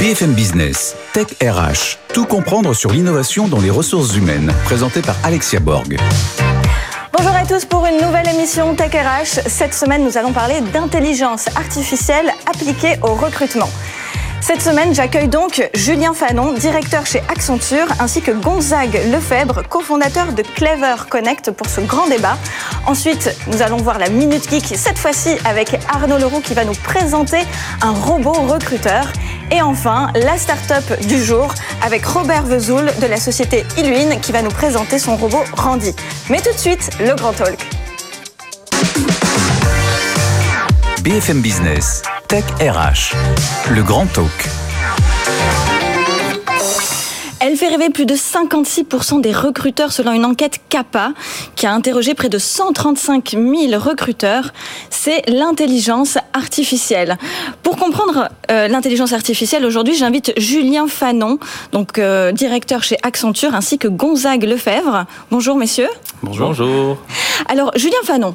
BFM Business, Tech RH, tout comprendre sur l'innovation dans les ressources humaines, présenté par Alexia Borg. Bonjour à tous pour une nouvelle émission Tech RH. Cette semaine, nous allons parler d'intelligence artificielle appliquée au recrutement. Cette semaine, j'accueille donc Julien Fanon, directeur chez Accenture, ainsi que Gonzague Lefebvre, cofondateur de Clever Connect pour ce grand débat. Ensuite, nous allons voir la Minute Geek, cette fois-ci avec Arnaud Leroux qui va nous présenter un robot recruteur. Et enfin, la start-up du jour avec Robert Vezoul de la société Iluine qui va nous présenter son robot Randy. Mais tout de suite, le grand talk. BFM Business, Tech RH, le grand talk. Elle fait rêver plus de 56% des recruteurs selon une enquête CAPA qui a interrogé près de 135 000 recruteurs. C'est l'intelligence artificielle. Pour comprendre euh, l'intelligence artificielle, aujourd'hui, j'invite Julien Fanon, donc euh, directeur chez Accenture, ainsi que Gonzague Lefebvre. Bonjour messieurs. Bonjour. Bonjour. Alors, Julien Fanon,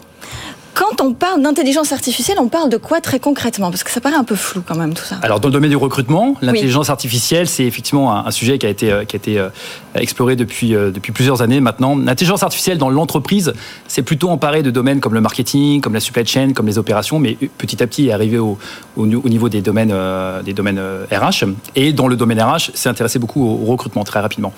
quand on parle d'intelligence artificielle, on parle de quoi très concrètement? Parce que ça paraît un peu flou quand même tout ça. Alors dans le domaine du recrutement, l'intelligence artificielle, c'est effectivement un, sujet qui a été, euh, qui a été euh, exploré depuis, euh, depuis plusieurs années maintenant. L'intelligence artificielle dans l'entreprise, c'est plutôt emparé de domaines comme le marketing, comme la supply chain, comme les opérations, mais petit à petit est arrivé au, au, niveau des domaines, des domaines RH. Et dans le domaine RH, c'est intéressé beaucoup au recrutement très rapidement.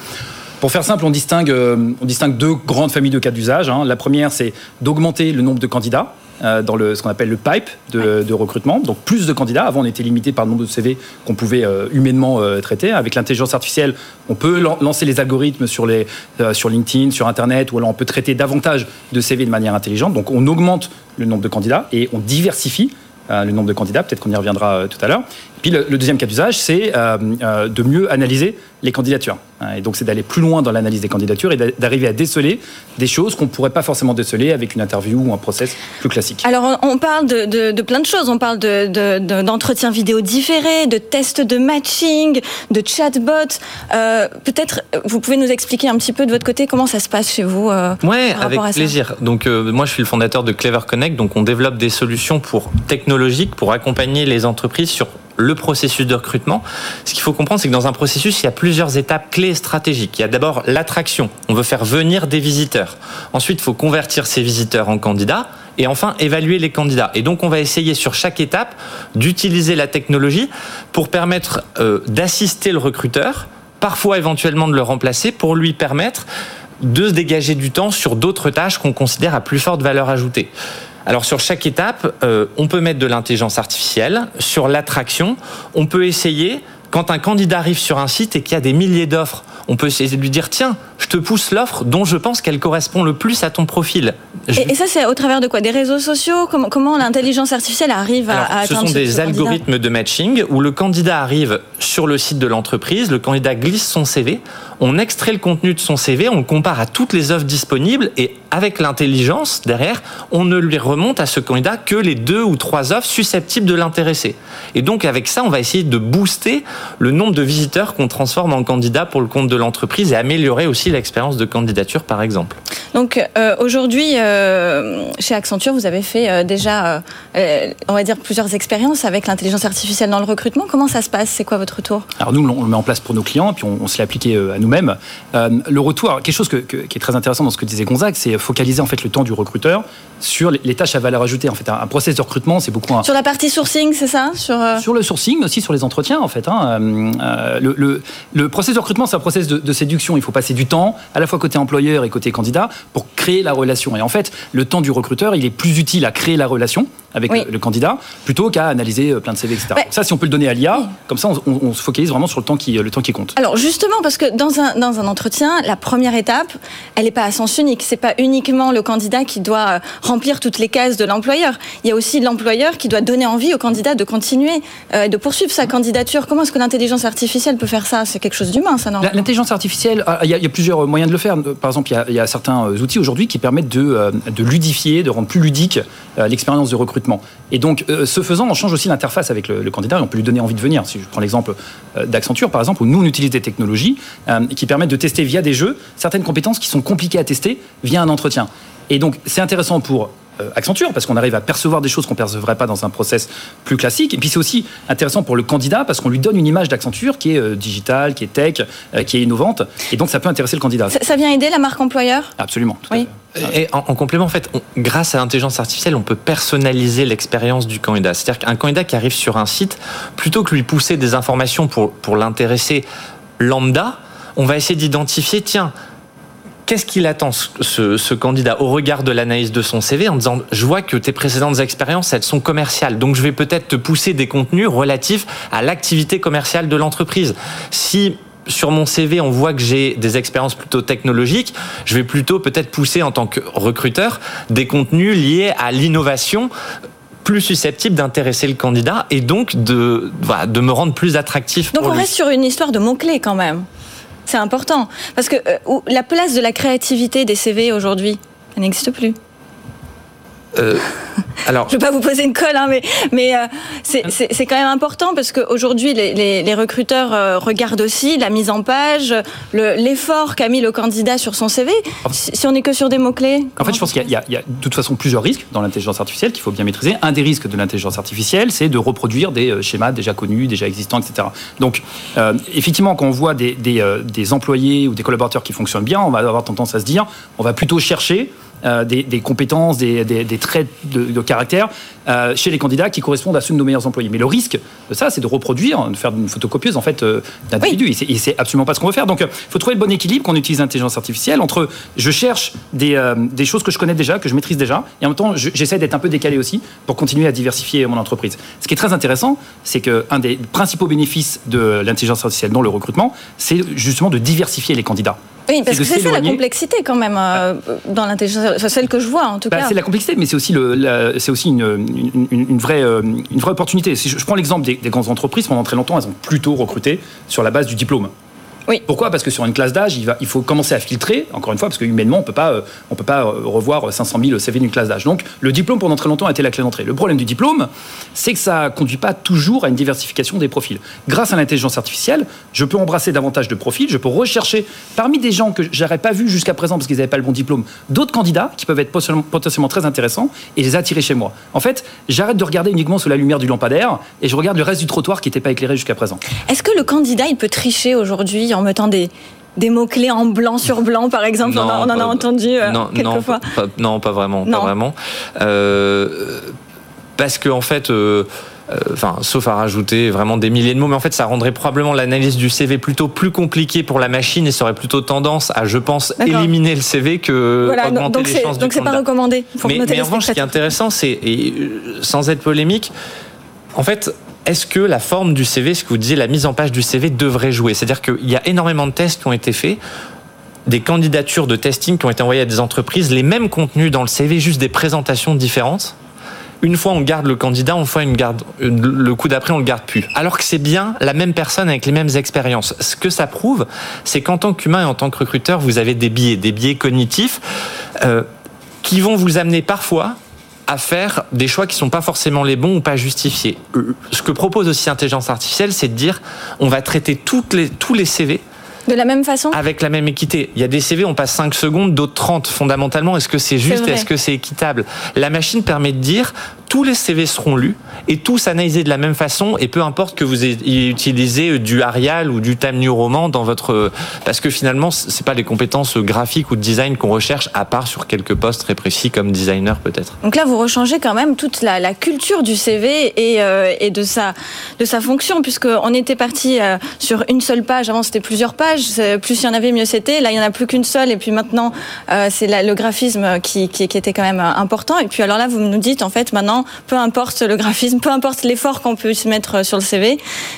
Pour faire simple, on distingue, euh, on distingue deux grandes familles de cas d'usage. Hein. La première, c'est d'augmenter le nombre de candidats euh, dans le, ce qu'on appelle le pipe de, recrutement. Donc plus de candidats. Avant, on était limité par le nombre de CV qu'on pouvait euh, humainement traiter. Avec l'intelligence artificielle, on peut lancer les algorithmes sur, les, sur LinkedIn, sur Internet, ou alors on peut traiter davantage de CV de manière intelligente. Donc on augmente le nombre de candidats et on diversifie le nombre de candidats. Peut-être qu'on y reviendra tout à l'heure. Puis le, deuxième cas d'usage, c'est de mieux analyser les candidatures. Hein, et donc, c'est d'aller plus loin dans l'analyse des candidatures et d'arriver à déceler des choses qu'on ne pourrait pas forcément déceler avec une interview ou un process plus classique. Alors, on parle de, plein de choses. On parle d'entretien vidéo différé, de tests de matching, de chatbot. Euh, peut-être, vous pouvez nous expliquer un petit peu de votre côté comment ça se passe chez vous euh, Ouais, avec plaisir. Donc, euh, moi, je suis le fondateur de Clever Connect. Donc, on développe des solutions pour technologiques pour accompagner les entreprises sur le processus de recrutement. Ce qu'il faut comprendre, c'est que dans un processus, il y a plusieurs étapes clés stratégiques. Il y a d'abord l'attraction. On veut faire venir des visiteurs. Ensuite, il faut convertir ces visiteurs en candidats. Et enfin, évaluer les candidats. Et donc, on va essayer sur chaque étape d'utiliser la technologie pour permettre euh, d'assister le recruteur, parfois éventuellement de le remplacer, pour lui permettre de se dégager du temps sur d'autres tâches qu'on considère à plus forte valeur ajoutée. Alors sur chaque étape, euh, on peut mettre de l'intelligence artificielle. Sur l'attraction, on peut essayer, quand un candidat arrive sur un site et qu'il y a des milliers d'offres, on peut essayer de lui dire tiens, je te pousse l'offre dont je pense qu'elle correspond le plus à ton profil. Et, ça, c'est au travers de quoi? Des réseaux sociaux? Comment, comment l'intelligence artificielle arrive à, à Ce sont des algorithmes de matching où le candidat arrive sur le site de l'entreprise, le candidat glisse son CV, on extrait le contenu de son CV, on le compare à toutes les offres disponibles et avec l'intelligence derrière, on ne lui remonte à ce candidat que les deux ou trois offres susceptibles de l'intéresser. Et donc avec ça, on va essayer de booster le nombre de visiteurs qu'on transforme en candidats pour le compte de l'entreprise et améliorer aussi l'expérience de candidature par exemple. Donc euh, aujourd'hui, euh, chez Accenture, vous avez fait euh, déjà, on va dire, plusieurs expériences avec l'intelligence artificielle dans le recrutement. Comment ça se passe? C'est quoi votre retour? Alors nous, on le met en place pour nos clients, puis on, on se l'est appliqué à nous-mêmes. le retour, quelque chose qui est très intéressant dans ce que disait Gonzague, c'est focaliser en fait le temps du recruteur sur les, tâches à valeur ajoutée. En fait, un, process de recrutement, c'est beaucoup sur la partie sourcing, c'est ça? Sur, sur le sourcing, aussi sur les entretiens, en fait. Hein. le, le, le, process de recrutement, c'est un process de, de séduction. Il faut passer du temps, à la fois côté employeur et côté candidat, pour créer la relation. Et en fait, le temps du recruteur, il est plus utile à créer la relation avec le, candidat, plutôt qu'à analyser plein de CV, etc. ça, si on peut le donner à l'IA, comme ça, on, se focalise vraiment sur le temps qui, le temps qui compte. Alors justement, parce que dans un, dans un entretien, la première étape, elle n'est pas à sens unique. C'est pas uniquement le candidat qui doit remplir toutes les cases de l'employeur. Il y a aussi l'employeur qui doit donner envie au candidat de continuer, et de poursuivre sa candidature. Comment est-ce que l'intelligence artificielle peut faire ça? C'est quelque chose d'humain, ça, non? L'intelligence artificielle, ah, il y, a plusieurs moyens de le faire. Par exemple, il y, a certains euh, outils aujourd'hui qui permettent de, euh, de, ludifier, de rendre plus ludique euh, l'expérience de recrutement. Et donc, ce faisant, on change aussi l'interface avec le, candidat et on peut lui donner envie de venir. Si je prends l'exemple d'Accenture, par exemple, où nous, on utilise des technologies qui permettent de tester via des jeux certaines compétences qui sont compliquées à tester via un entretien. Et donc, c'est intéressant pour euh, Accenture, parce qu'on arrive à percevoir des choses qu'on ne percevrait pas dans un process plus classique. Et puis c'est aussi intéressant pour le candidat, parce qu'on lui donne une image d'Accenture qui est euh, digitale, qui est tech, euh, qui est innovante. Et donc ça peut intéresser le candidat. Ça, vient aider la marque employeur? Absolument. oui. Et en, complément, en fait, grâce à l'intelligence artificielle, on peut personnaliser l'expérience du candidat. C'est-à-dire qu'un candidat qui arrive sur un site, plutôt que lui pousser des informations pour, pour l'intéresser lambda, on va essayer d'identifier, tiens, qu'est-ce qu'il attend, ce, candidat, au regard de l'analyse de son CV, en disant, je vois que tes précédentes expériences, elles sont commerciales, donc je vais peut-être te pousser des contenus relatifs à l'activité commerciale de l'entreprise. Si sur mon CV, on voit que j'ai des expériences plutôt technologiques, je vais plutôt peut-être pousser en tant que recruteur des contenus liés à l'innovation plus susceptible d'intéresser le candidat et donc de, de me rendre plus attractif. Donc on reste sur une histoire de mots-clés quand même. C'est important. Parce que euh, la place de la créativité des CV aujourd'hui, elle n'existe plus. Euh, alors, je ne vais pas vous poser une colle, hein, mais, mais euh, c'est quand même important parce qu'aujourd'hui, les, les, recruteurs euh, regardent aussi la mise en page, l'effort qu'a mis le candidat sur son CV. si, on n'est que sur des mots-clés. En fait, je pense qu'il y, a de toute façon plusieurs risques dans l'intelligence artificielle qu'il faut bien maîtriser. Un des risques de l'intelligence artificielle, c'est de reproduire des schémas déjà connus, déjà existants, etc. Donc, effectivement, quand on voit des, des, des employés ou des collaborateurs qui fonctionnent bien, on va avoir tendance à se dire, on va plutôt chercher euh, des, compétences, des, traits de, caractère euh, chez les candidats qui correspondent à ceux de nos meilleurs employés. Mais le risque de ça, c'est de reproduire, de faire une photocopieuse en fait euh, d'individus. Et c'est absolument pas ce qu'on veut faire. Donc, il faut trouver le bon équilibre quand on utilise l'intelligence artificielle entre je cherche des, choses que je connais déjà, que je maîtrise déjà, et en même temps, j'essaie d'être un peu décalé aussi pour continuer à diversifier mon entreprise. Ce qui est très intéressant, c'est qu'un des principaux bénéfices de l'intelligence artificielle dans le recrutement, c'est justement de diversifier les candidats. Oui, parce que c'est ça la complexité quand même euh, dans l'intelligence, celle que je vois en tout bah, cas. C'est la complexité, mais c'est aussi, le, c'est aussi une, une, vraie, une vraie opportunité. Si je, prends l'exemple des, des grandes entreprises, pendant très longtemps, elles ont plutôt recruté sur la base du diplôme. Pourquoi? Parce que sur une classe d'âge, il, il, faut commencer à filtrer, encore une fois, parce que humainement, on peut pas, euh, on peut pas euh, revoir 500 000 CV d'une classe d'âge. Donc, le diplôme, pendant très longtemps, a été la clé d'entrée. Le problème du diplôme, c'est que ça conduit pas toujours à une diversification des profils. Grâce à l'intelligence artificielle, je peux embrasser davantage de profils, je peux rechercher parmi des gens que j'aurais pas vus jusqu'à présent parce qu'ils n'avaient pas le bon diplôme, d'autres candidats qui peuvent être potentiellement très intéressants et les attirer chez moi. En fait, j'arrête de regarder uniquement sous la lumière du lampadaire et je regarde le reste du trottoir qui n'était pas éclairé jusqu'à présent. Est-ce que le candidat, il peut tricher aujourd'hui? En mettant des, des mots-clés en blanc sur blanc, par exemple On, en a entendu euh, non, quelquefois. Non, pas, vraiment. Pas vraiment. Euh, parce que, en fait. Euh, enfin, sauf à rajouter vraiment des milliers de mots, mais en fait, ça rendrait probablement l'analyse du CV plutôt plus compliquée pour la machine et ça aurait plutôt tendance à, je pense, éliminer le CV que augmenter les chances Donc, c'est pas recommandé. mais, mais en revanche, ce qui est intéressant, c'est, sans être polémique, en fait, est-ce que la forme du CV, ce que vous disiez, la mise en page du CV devrait jouer? C'est-à-dire qu'il y a énormément de tests qui ont été faits, des candidatures de testing qui ont été envoyées à des entreprises, les mêmes contenus dans le CV, juste des présentations différentes. Une fois on garde le candidat, une fois garde, le coup d'après on le garde plus. Alors que c'est bien la même personne avec les mêmes expériences. Ce que ça prouve, c'est qu'en tant qu'humain et en tant que recruteur, vous avez des biais, des biais cognitifs euh, qui vont vous amener parfois à faire des choix qui sont pas forcément les bons ou pas justifiés. Euh, ce que propose aussi l'intelligence artificielle, c'est de dire on va traiter les, tous les CV de la même façon Avec la même équité. Il y a des CV, on passe 5 secondes, d'autres 30. Fondamentalement, est-ce que c'est juste Est-ce que c'est équitable? La machine permet de dire tous les CV seront lus et tous analysés de la même façon et peu importe que vous ayez utilisé du Arial ou du Time New Roman dans votre parce que finalement c'est pas les compétences graphiques ou de design qu'on recherche à part sur quelques postes très précis comme designer peut-être. Donc là vous rechangez quand même toute la, culture du CV et, euh, et, de sa de sa fonction puisque on était parti euh, sur une seule page avant c'était plusieurs pages pages, plus il y en avait, mieux c'était. Là, il n'y en a plus qu'une seule, et puis maintenant, c'est le graphisme qui, qui, était quand même important. Et puis alors là, vous nous dites, en fait, maintenant, peu importe le graphisme, peu importe l'effort qu'on peut se mettre sur le CV,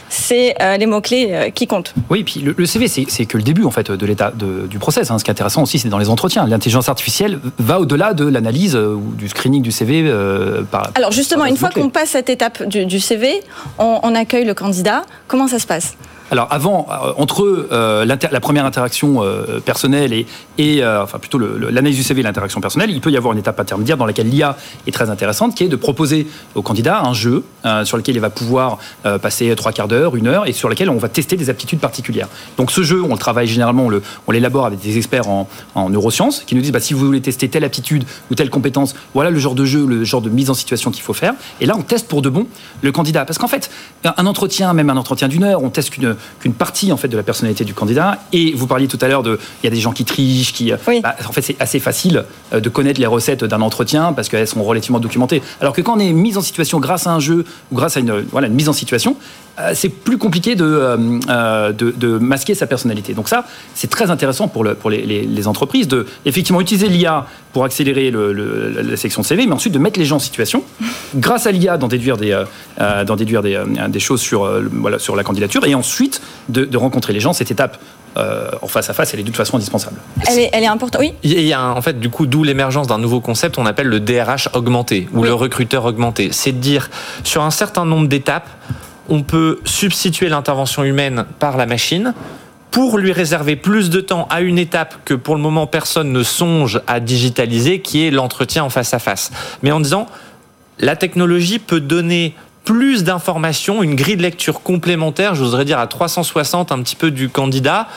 c'est les mots-clés qui comptent. Oui, puis le, CV, c'est que le début, en fait, de l'état du process. Hein. Ce qui est intéressant aussi, c'est dans les entretiens. L'intelligence artificielle va au-delà de l'analyse ou du screening du CV par. Alors justement, une fois qu'on passe cette étape du, CV, on accueille le candidat. Comment ça se passe? Alors avant, euh, entre euh, la première interaction euh, personnelle et, enfin plutôt l'analyse du CV et l'interaction personnelle, il peut y avoir une étape intermédiaire dans laquelle l'IA est très intéressante, qui est de proposer au candidat un jeu sur lequel il va pouvoir passer trois quarts d'heure, une heure, et sur lequel on va tester des aptitudes particulières. Donc ce jeu, on le travaille généralement, on l'élabore avec des experts en, neurosciences qui nous disent bah, si vous voulez tester telle aptitude ou telle compétence, voilà le genre de jeu, le genre de mise en situation qu'il faut faire. Et là, on teste pour de bon le candidat, parce qu'en fait, un entretien, même un entretien d'une heure, on teste qu'une qu'une partie en fait de la personnalité du candidat. Et vous parliez tout à l'heure de, il y a des gens qui trichent, qui, bah, en fait, c'est assez facile euh, de connaître les recettes d'un entretien parce qu'elles sont relativement documentées. Alors que quand on est mis en situation grâce à un jeu ou grâce à une, voilà, une mise en situation, euh, c'est plus compliqué euh, de, de, masquer sa personnalité. Donc ça, c'est très intéressant pour, le, pour les, les, entreprises de effectivement utiliser l'IA pour accélérer le, la section de CV, mais ensuite de mettre les gens en situation, grâce à l'IA d'en déduire des, d'en déduire des, des, choses sur, voilà, sur la candidature, et ensuite de, rencontrer les gens. Cette étape euh, en face à face, elle est de toute façon indispensable. Elle est, elle est importante, oui. Il y a en fait du coup d'où l'émergence d'un nouveau concept, on appelle le DRH augmenté ou le recruteur augmenté. C'est de dire sur un certain nombre d'étapes, on peut substituer l'intervention humaine par la machine pour lui réserver plus de temps à une étape que pour le moment personne ne songe à digitaliser, qui est l'entretien en face à face. Mais en disant, la technologie peut donner plus d'informations, une grille de lecture complémentaire, j'oserais dire à 360 un petit peu du candidat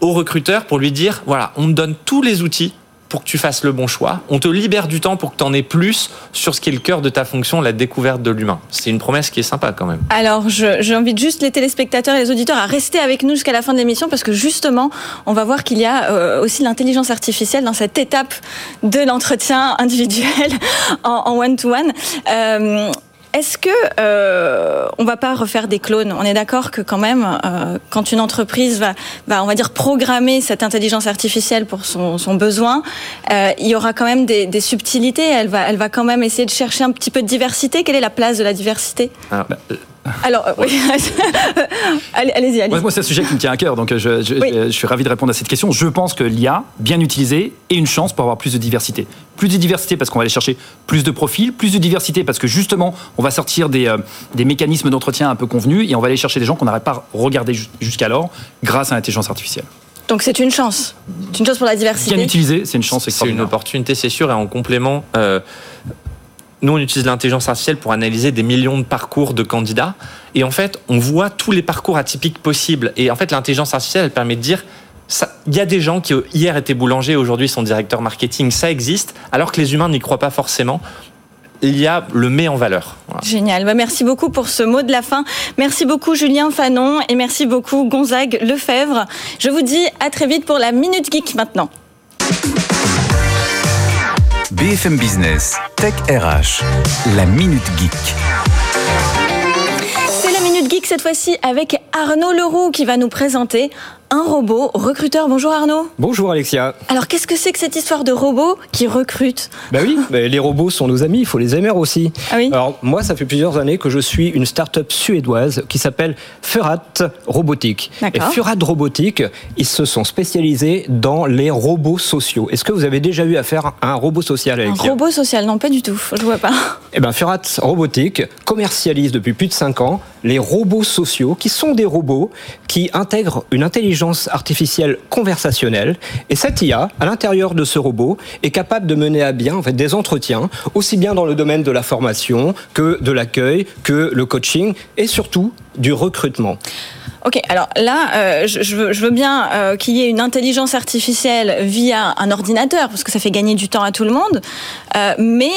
au recruteur pour lui dire, voilà, on te donne tous les outils pour que tu fasses le bon choix. On te libère du temps pour que tu en aies plus sur ce qui est le cœur de ta fonction, la découverte de l'humain. C'est une promesse qui est sympa quand même. Alors, j'invite juste les téléspectateurs et les auditeurs à rester avec nous jusqu'à la fin de l'émission parce que justement, on va voir qu'il y a euh, aussi l'intelligence artificielle dans cette étape de l'entretien individuel en one-to-one. Euh, est-ce que euh, on va pas refaire des clones? On est d'accord que quand même, euh, quand une entreprise va, va, on va dire, programmer cette intelligence artificielle pour son, son besoin, euh, il y aura quand même des, des, subtilités. Elle va, elle va quand même essayer de chercher un petit peu de diversité. Quelle est la place de la diversité? Alors, euh, oui. allez-y, allez Moi, c'est un sujet qui me tient à cœur, donc je, je, suis ravi de répondre à cette question. Je pense que l'IA, bien utilisée, est une chance pour avoir plus de diversité. Plus de diversité parce qu'on va aller chercher plus de profils, plus de diversité parce que justement, on va sortir des, euh, des mécanismes d'entretien un peu convenus et on va aller chercher des gens qu'on n'aurait pas regardé jusqu'alors grâce à l'intelligence artificielle. Donc c'est une chance. C'est une chance pour la diversité. Bien utilisée, c'est une chance C'est une opportunité, c'est sûr, et en complément, euh, nous, on utilise l'intelligence artificielle pour analyser des millions de parcours de candidats. Et en fait, on voit tous les parcours atypiques possibles. Et en fait, l'intelligence artificielle, elle permet de dire, il y a des gens qui hier étaient boulangers, aujourd'hui sont directeurs marketing, ça existe, alors que les humains n'y croient pas forcément. L'IA le met en valeur. Génial. Bah, merci beaucoup pour ce mot de la fin. Merci beaucoup Julien Fanon et merci beaucoup Gonzague Lefebvre. Je vous dis à très vite pour la Minute Geek maintenant. BFM Business, Tech RH, la Minute Geek. C'est la Minute Geek cette fois-ci avec Arnaud Leroux qui va nous présenter un robot recruteur. Bonjour Arnaud. Bonjour Alexia. Alors qu'est-ce que c'est que cette histoire de robot qui recrute? Bah oui, les robots sont nos amis, il faut les aimer aussi. Ah oui Alors moi, ça fait plusieurs années que je suis une start-up suédoise qui s'appelle Furat Robotique. Et Furat Robotique, ils se sont spécialisés dans les robots sociaux. Est-ce que vous avez déjà eu affaire à un robot social Alexia? Un robot social, non pas du tout, je vois pas. Eh bien Furat Robotique commercialise depuis plus de 5 ans les robots sociaux qui sont des robots qui intègrent une intelligence artificielle conversationnelle. Et cette IA, à l'intérieur de ce robot, est capable de mener à bien des entretiens, aussi bien dans le domaine de la formation que de l'accueil, que le coaching et surtout du recrutement. Ok, alors là, euh, je, veux, bien euh, qu'il y ait une intelligence artificielle via un ordinateur, parce que ça fait gagner du temps à tout le monde. Euh, mais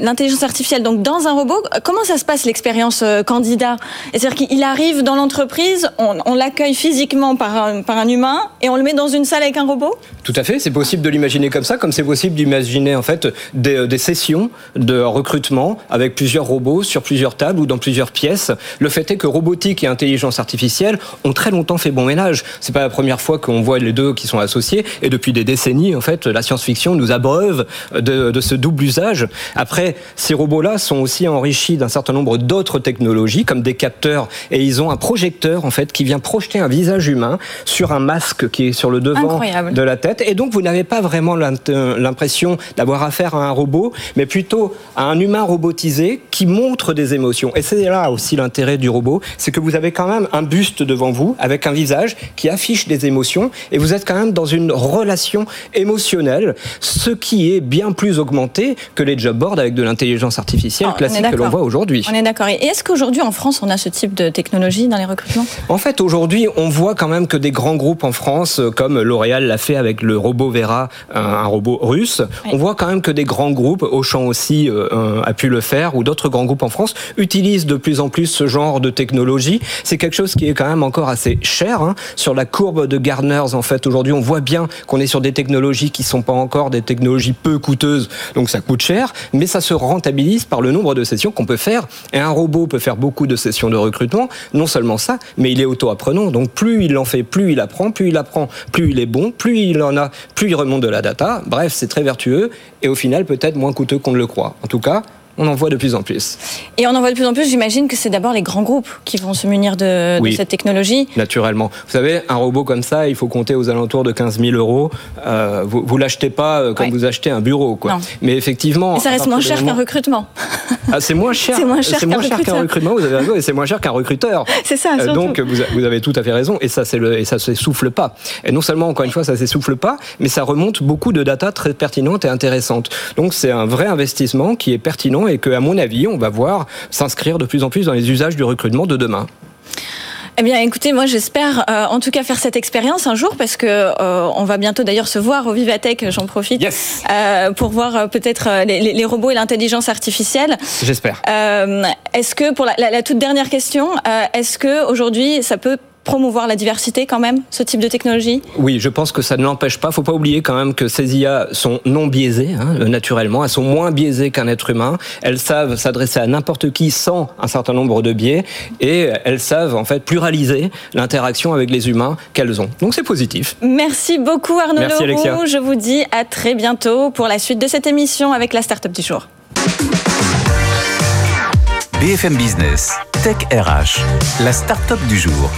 l'intelligence artificielle, donc dans un robot, comment ça se passe l'expérience candidat? C'est-à-dire qu'il arrive dans l'entreprise, on, l'accueille physiquement par un, humain, et on le met dans une salle avec un robot? Tout à fait, c'est possible de l'imaginer comme ça, comme c'est possible d'imaginer en fait des sessions de recrutement avec plusieurs robots sur plusieurs tables ou dans plusieurs pièces. Le fait est que robotique et intelligence artificielle ont très longtemps fait bon ménage. C'est pas la première fois qu'on voit les deux qui sont associés. Et depuis des décennies, en fait, la science-fiction nous abreuve de, de ce double usage. Après, ces robots-là sont aussi enrichis d'un certain nombre d'autres technologies, comme des capteurs, et ils ont un projecteur, en fait, qui vient projeter un visage humain sur un masque qui est sur le devant de la tête. Et donc, vous n'avez pas vraiment l'impression d'avoir affaire à un robot, mais plutôt à un humain robotisé qui montre des émotions. Et c'est là aussi l'intérêt du robot, c'est que vous avez quand même un buste devant vous avec un visage qui affiche des émotions et vous êtes quand même dans une relation émotionnelle, ce qui est bien plus augmenté que les job boards avec de l'intelligence artificielle oh, classique que l'on voit aujourd'hui. On est d'accord. Et est-ce qu'aujourd'hui en France on a ce type de technologie dans les recrutements? En fait, aujourd'hui, on voit quand même que des grands groupes en France, comme L'Oréal l'a fait avec le robot Vera, un, robot russe, on voit quand même que des grands groupes, Auchan aussi euh, a pu le faire, ou d'autres grands groupes en France, utilisent de plus en plus ce genre de technologie. C'est quelque chose qui est quand même encore assez cher. Hein. Sur la courbe de Gartner's, en fait, aujourd'hui, on voit bien qu'on est sur des technologies qui sont pas encore des technologies peu coûteuses, donc ça coûte cher, mais ça se rentabilise par le nombre de sessions qu'on peut faire. Et un robot peut faire beaucoup de sessions de recrutement. Non seulement ça, mais il est auto-apprenant. Donc plus il en fait, plus il apprend, plus il apprend, plus il est bon, plus il en a, plus il remonte de la data. Bref, c'est très vertueux et au final peut-être moins coûteux qu'on ne le croit. En tout cas, on en voit de plus en plus. Et on en voit de plus en plus, j'imagine que c'est d'abord les grands groupes qui vont se munir de, cette technologie. Naturellement. Vous savez, un robot comme ça, il faut compter aux alentours de 15 000 euros. Euh, vous ne l'achetez pas euh, comme vous achetez un bureau. Quoi. Mais effectivement. Et ça reste moins cher qu'un recrutement. Ah, c'est moins cher. c'est moins cher qu'un recrutement, vous avez raison, et c'est moins cher qu'un recruteur. C'est ça, euh, Donc vous, avez tout à fait raison, et ça, ça s'essouffle pas. Et non seulement, encore une fois, ça s'essouffle pas, mais ça remonte beaucoup de data très pertinentes et intéressantes. Donc c'est un vrai investissement qui est pertinent et que, à mon avis, on va voir s'inscrire de plus en plus dans les usages du recrutement de demain. Eh bien, écoutez, moi, j'espère euh, en tout cas faire cette expérience un jour parce que euh, on va bientôt d'ailleurs se voir au Vivatech. J'en profite euh, pour voir peut-être les, robots et l'intelligence artificielle. J'espère. est-ce que pour la, la toute dernière question, est-ce que aujourd'hui ça peut promouvoir la diversité quand même, ce type de technologie? Oui, je pense que ça ne l'empêche pas. Il faut pas oublier quand même que ces IA sont non biaisées, hein, naturellement. Elles sont moins biaisées qu'un être humain. Elles savent s'adresser à n'importe qui sans un certain nombre de biais. Et elles savent en fait pluraliser l'interaction avec les humains qu'elles ont. Donc c'est positif. Merci beaucoup Arnaud Merci, Leroux. Je vous dis à très bientôt pour la suite de cette émission avec la Startup du jour. BFM Business, Tech RH, la start-up du jour.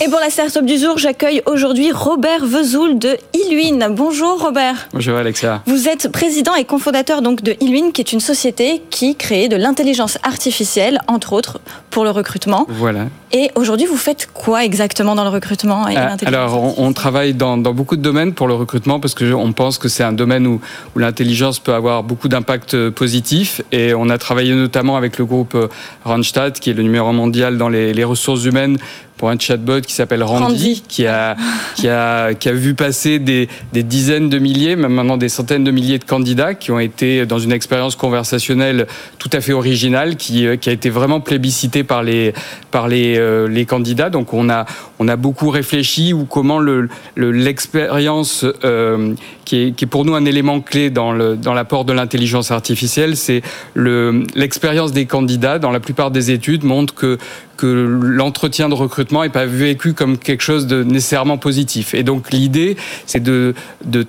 Et pour la start-up du jour, j'accueille aujourd'hui Robert Vezoul de Iluin. Bonjour Robert. Bonjour Alexia. Vous êtes président et cofondateur donc de Iluin, qui est une société qui crée de l'intelligence artificielle, entre autres, pour le recrutement. Voilà. Et aujourd'hui, vous faites quoi exactement dans le recrutement et euh, Alors, on, travaille dans, beaucoup de domaines pour le recrutement parce qu'on pense que c'est un domaine où, où l'intelligence peut avoir beaucoup d'impact euh, positif. Et on a travaillé notamment avec le groupe euh, Randstad, qui est le numéro mondial dans les, les ressources humaines pour un chatbot qui s'appelle Randy, qui a qui a qui a vu passer des, des dizaines de milliers, même maintenant des centaines de milliers de candidats qui ont été dans une expérience conversationnelle tout à fait originale, qui qui a été vraiment plébiscitée par les par les euh, les candidats. Donc on a on a beaucoup réfléchi ou comment le l'expérience euh, qui, est, qui est pour nous un élément clé dans le dans l'apport de l'intelligence artificielle, c'est le l'expérience des candidats. Dans la plupart des études montrent que que l'entretien de recrutement n'est pas vécu comme quelque chose de nécessairement positif. Et donc l'idée, c'est de,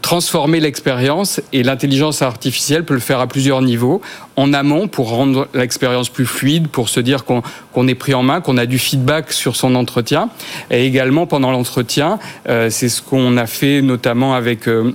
transformer l'expérience et l'intelligence artificielle peut le faire à plusieurs niveaux. En amont, pour rendre l'expérience plus fluide, pour se dire qu'on est pris en main, qu'on a du feedback sur son entretien. Et également pendant l'entretien, euh, c'est ce qu'on a fait notamment avec... Euh,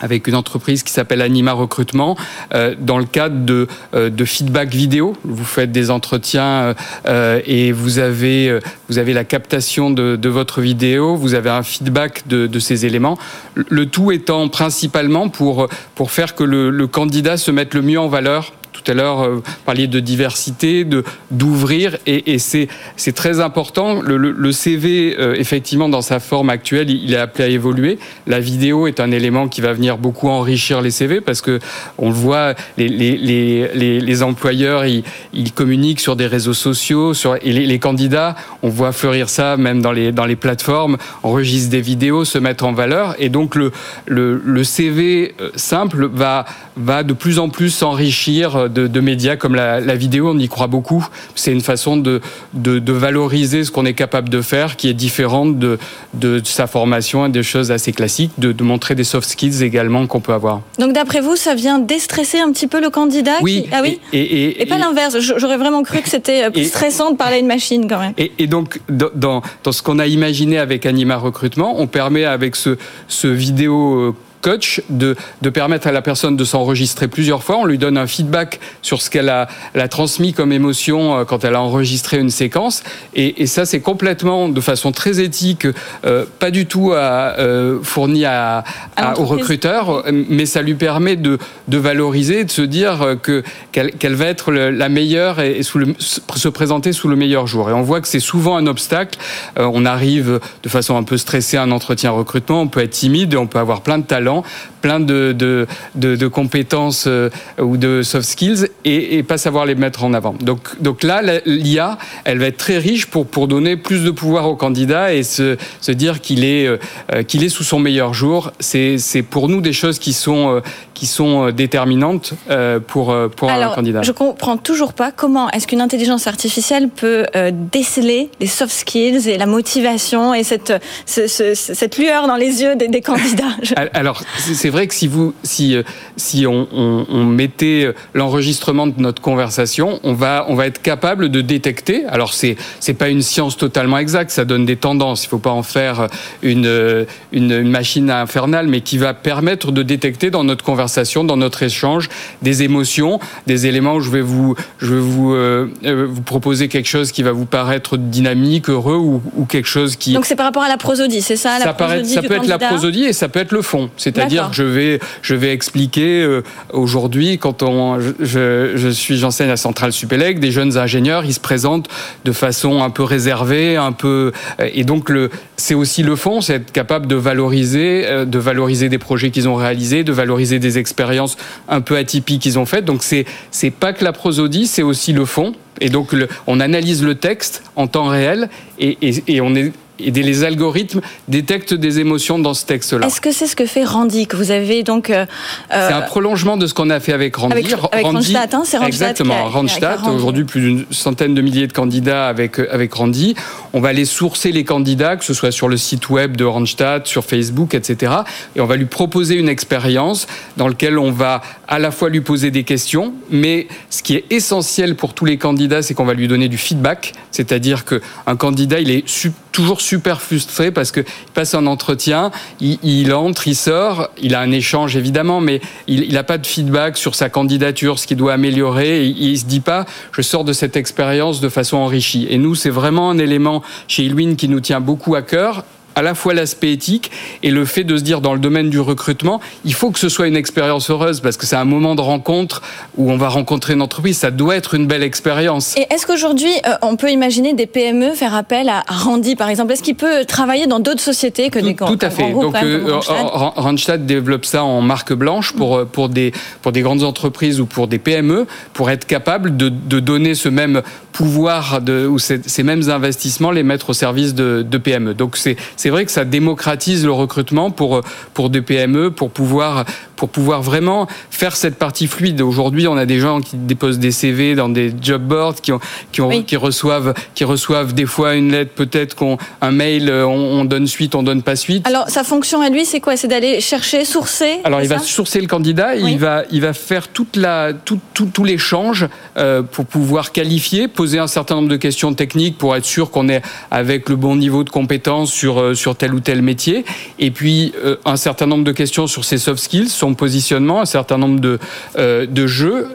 avec une entreprise qui s'appelle Anima Recrutement, euh, dans le cadre de, euh, de, feedback vidéo. Vous faites des entretiens euh, et vous avez, vous avez la captation de, de, votre vidéo, vous avez un feedback de, de, ces éléments. Le tout étant principalement pour, pour faire que le, le candidat se mette le mieux en valeur tout à l'heure, euh, vous parliez de diversité, de d'ouvrir, et, c'est c'est très important. Le, le, CV, euh, effectivement, dans sa forme actuelle, il est appelé à évoluer. La vidéo est un élément qui va venir beaucoup enrichir les CV parce que on le voit, les les, les, les employeurs, ils, ils, communiquent sur des réseaux sociaux, sur et les, candidats, on voit fleurir ça même dans les dans les plateformes, enregistrent des vidéos, se mettre en valeur, et donc le le, le CV euh, simple va va de plus en plus s'enrichir support de, de médias comme la, la, vidéo. On y croit beaucoup. C'est une façon de, de, de valoriser ce qu'on est capable de faire, qui est différente de, de sa formation et des choses assez classiques, de, de montrer des soft skills également qu'on peut avoir. Donc d'après vous, ça vient déstresser un petit peu le candidat Oui. Qui... Ah oui. Et, et, et pas l'inverse. J'aurais vraiment cru que c'était plus stressant de parler à une machine quand même. Et, donc dans, dans ce qu'on a imaginé avec Anima Recrutement, on permet avec ce, ce vidéo coach de, de permettre à la personne de s'enregistrer plusieurs fois. On lui donne un feedback sur ce qu'elle a, elle a transmis comme émotion euh, quand elle a enregistré une séquence. Et, et ça, c'est complètement, de façon très éthique, euh, pas du tout à, euh, fourni à, à, au recruteur, mais ça lui permet de, de valoriser, de se dire que qu'elle va être le, la meilleure et, et sous le, se présenter sous le meilleur jour. Et on voit que c'est souvent un obstacle. Euh, on arrive de façon un peu stressée à un entretien recrutement, on peut être timide, on peut avoir plein de talents blanc plein de, de, de, de compétences euh, ou de soft skills et, et, pas savoir les mettre en avant. Donc, donc là, l'IA, elle va être très riche pour, pour donner plus de pouvoir au candidat et se, se dire qu'il est, euh, qu'il est sous son meilleur jour. C'est pour nous des choses qui sont, euh, qui sont déterminantes euh, pour, pour Alors, un candidat. Je comprends toujours pas comment est-ce qu'une intelligence artificielle peut euh, déceler les soft skills et la motivation et cette, ce, ce, cette lueur dans les yeux des, des candidats. Alors, c'est vrai que si vous, si, si on, on, on mettait l'enregistrement de notre conversation, on va, on va être capable de détecter. Alors, c'est, c'est pas une science totalement exacte, ça donne des tendances. Il faut pas en faire une, une, une machine infernale, mais qui va permettre de détecter dans notre conversation, dans notre échange, des émotions, des éléments où je vais vous, je vais vous, euh, vous proposer quelque chose qui va vous paraître dynamique, heureux ou, ou quelque chose qui. Donc, c'est par rapport à la prosodie, c'est ça, la ça, paraît, ça peut être la prosodie et ça peut être le fond. C'est-à-dire je vais, je vais expliquer euh, aujourd'hui, quand on, je, je suis, j'enseigne à Centrale Supélec, des jeunes ingénieurs, ils se présentent de façon un peu réservée, un peu, et donc le, c'est aussi le fond, c'est être capable de valoriser, euh, de valoriser des projets qu'ils ont réalisés, de valoriser des expériences un peu atypiques qu'ils ont faites. Donc c'est, c'est pas que la prosodie, c'est aussi le fond. Et donc le, on analyse le texte en temps réel et, et on est et les algorithmes détectent des émotions dans ce texte-là. Est-ce que c'est ce que fait Randy que vous avez donc euh, C'est un prolongement de ce qu'on a fait avec Randy. Avec, avec Randy, Randstad, hein, c'est. Exactement, a, Randstad. Aujourd'hui, plus d'une centaine de milliers de candidats avec avec Randy. On va aller sourcer les candidats, que ce soit sur le site web de Randstad, sur Facebook, etc. Et on va lui proposer une expérience dans laquelle on va à la fois lui poser des questions, mais ce qui est essentiel pour tous les candidats, c'est qu'on va lui donner du feedback. C'est-à-dire que un candidat, il est toujours super frustré parce que il passe un entretien, il, il, entre, il sort, il a un échange évidemment, mais il n'a pas de feedback sur sa candidature, ce qu'il doit améliorer. Il, il se dit pas, je sors de cette expérience de façon enrichie. Et nous, c'est vraiment un élément chez Ilwin qui nous tient beaucoup à cœur à la fois l'aspect éthique et le fait de se dire dans le domaine du recrutement, il faut que ce soit une expérience heureuse parce que c'est un moment de rencontre où on va rencontrer une entreprise. Ça doit être une belle expérience. Et est-ce qu'aujourd'hui, euh, on peut imaginer des PME faire appel à Randy, par exemple? Est-ce qu'il peut travailler dans d'autres sociétés que tout, des grands Tout à fait. Groupes, Donc, euh, Randstad? Randstad développe ça en marque blanche pour, pour, des, pour des grandes entreprises ou pour des PME pour être capable de, de donner ce même pouvoir de, ou ces, ces mêmes investissements, les mettre au service de, de PME. Donc, c'est c'est vrai que ça démocratise le recrutement pour, pour des PME, pour pouvoir, pour pouvoir vraiment faire cette partie fluide. Aujourd'hui, on a des gens qui déposent des CV dans des job boards, qui, ont, qui, ont, oui. qui, reçoivent, qui reçoivent des fois une lettre, peut-être qu'on un mail, on, on, donne suite, on donne pas suite. Alors, sa fonction à lui, c'est quoi? C'est d'aller chercher, sourcer Alors, il va sourcer le candidat, oui. il, va, il va faire toute la, tout, tout, tout l'échange euh, pour pouvoir qualifier, poser un certain nombre de questions techniques pour être sûr qu'on est avec le bon niveau de compétence sur sur tel ou tel métier, et puis euh, un certain nombre de questions sur ses soft skills, son positionnement, un certain nombre de, euh, de jeux.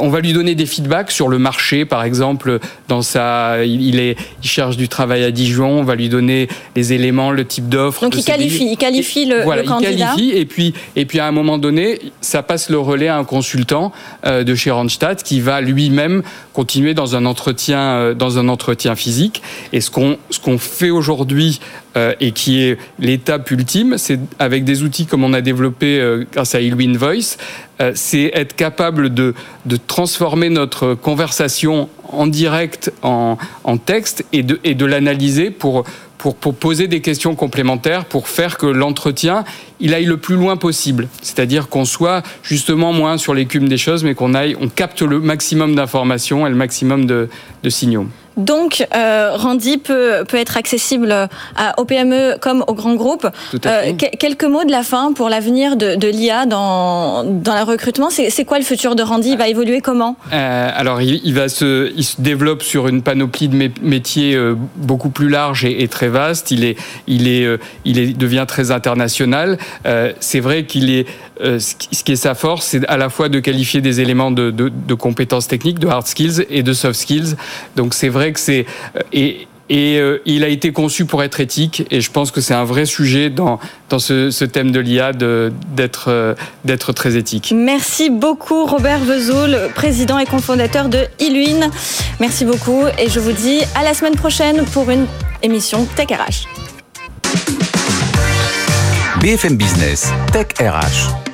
On va lui donner des feedbacks sur le marché, par exemple, dans sa, il, est, il cherche du travail à Dijon. On va lui donner les éléments, le type d'offre. Donc il qualifie, il qualifie le, voilà, le candidat. Il qualifie et puis et puis à un moment donné, ça passe le relais à un consultant euh, de chez Randstad qui va lui-même continuer dans un entretien euh, dans un entretien physique. Et ce qu'on ce qu'on fait aujourd'hui euh, et qui est l'étape ultime, c'est avec des outils comme on a développé grâce à Ilwin Voice, c'est être capable de, de transformer notre conversation en direct en, en texte et de, et de l'analyser pour, pour, pour, poser des questions complémentaires, pour faire que l'entretien, il aille le plus loin possible. C'est-à-dire qu'on soit justement moins sur l'écume des choses, mais qu'on aille, on capte le maximum d'informations et le maximum de, de signaux. Donc, euh, Randy peut, peut être accessible à, aux PME comme aux grands groupes. Euh, quelques mots de la fin pour l'avenir de, de l'IA dans, dans le recrutement. C'est quoi le futur de Randy? Il va évoluer comment? Euh, Alors, il, il, va se, il se développe sur une panoplie de métiers beaucoup plus large et, et, très vaste. Il, est, il, est, il est, devient très international. C'est vrai qu'il est ce qui est sa force, c'est à la fois de qualifier des éléments de, de, de, compétences techniques, de hard skills et de soft skills. Donc c'est vrai que c'est et, et euh, il a été conçu pour être éthique et je pense que c'est un vrai sujet dans, dans ce, ce thème de l'IA d'être euh, d'être très éthique. Merci beaucoup Robert Vezoul, président et cofondateur de Iluin. Merci beaucoup et je vous dis à la semaine prochaine pour une émission Tech RH. BFM Business, Tech RH.